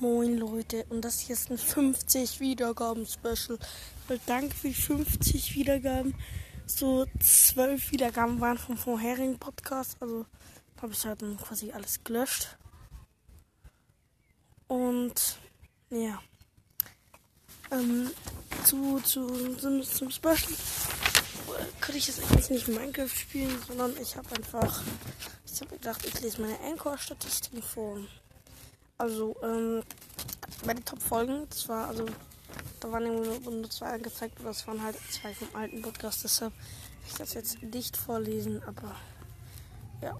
Moin Leute, und das hier ist ein 50 Wiedergaben-Special. Weil danke für die 50 Wiedergaben. So 12 Wiedergaben waren vom vorherigen Podcast. Also habe ich halt dann quasi alles gelöscht. Und ja. Ähm, zu, zu, zum, zum Special könnte ich jetzt eigentlich nicht Minecraft spielen, sondern ich habe einfach, ich habe gedacht, ich lese meine Anchor-Statistiken vor. Also, ähm, bei den Top-Folgen, das war, also, da waren nur zwei angezeigt, aber das waren halt zwei vom alten Podcast, deshalb will ich das jetzt nicht vorlesen, aber, ja.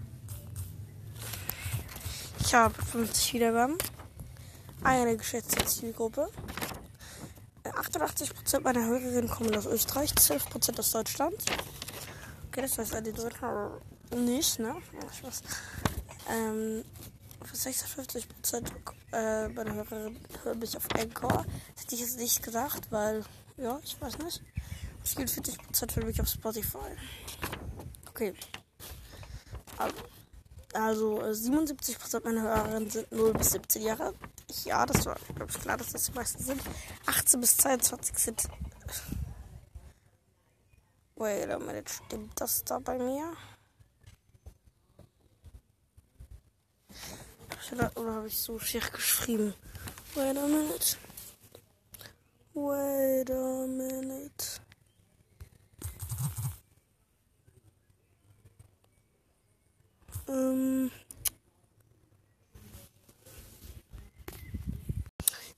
Ich habe 50 Wiedergaben, eine geschätzte Zielgruppe, 88% meiner Hörerinnen kommen aus Österreich, 12% aus Deutschland. Okay, das heißt, die Deutschen nicht, ne? Ja, ich weiß. Ähm, 56 Prozent äh, meiner Hörer hören mich auf Anchor. Das hätte ich jetzt nicht gesagt, weil, ja, ich weiß nicht. Es 40 Prozent hören mich auf Spotify. Okay. Also, also 77 Prozent meiner Hörerinnen sind 0 bis 17 Jahre. Ja, das war, glaube ich, klar, dass das die meisten sind. 18 bis 22 sind. Wait a minute, stimmt das da bei mir? Oder habe ich so schier geschrieben? Wait a minute. Wait a minute. Ähm.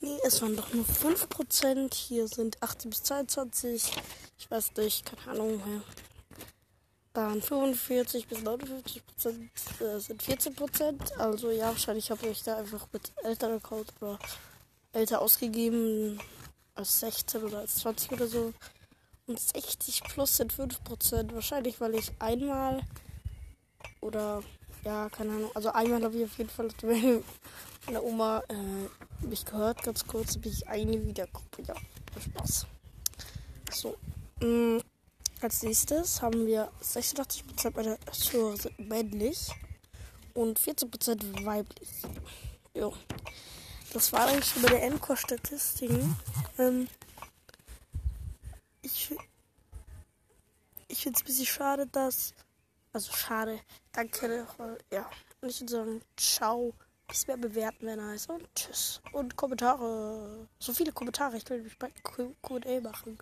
Nee, es waren doch nur 5%. Hier sind 18 bis 22. Ich weiß nicht, keine Ahnung mehr waren 45 bis 59 Prozent äh, sind 14 Prozent. Also ja, wahrscheinlich habe ich da einfach mit älteren Account oder älter ausgegeben als 16 oder als 20 oder so. Und 60 plus sind 5 Prozent. Wahrscheinlich, weil ich einmal oder ja, keine Ahnung. Also einmal habe ich auf jeden Fall meine Oma äh, mich gehört, ganz kurz, bin ich eine Wiedergruppe. Ja, Spaß. So. Mm. Als nächstes haben wir 86% meiner Zuhörer sind männlich und 14% weiblich. Jo. Das war eigentlich schon bei der Endcore-Statistiken. Ähm, ich ich finde es ein bisschen schade, dass. Also schade. Danke. Ja. Und ich würde sagen, ciao. Bis mehr bewerten, wenn heißt. Und tschüss. Und Kommentare. So viele Kommentare. Ich will mich bei QA machen.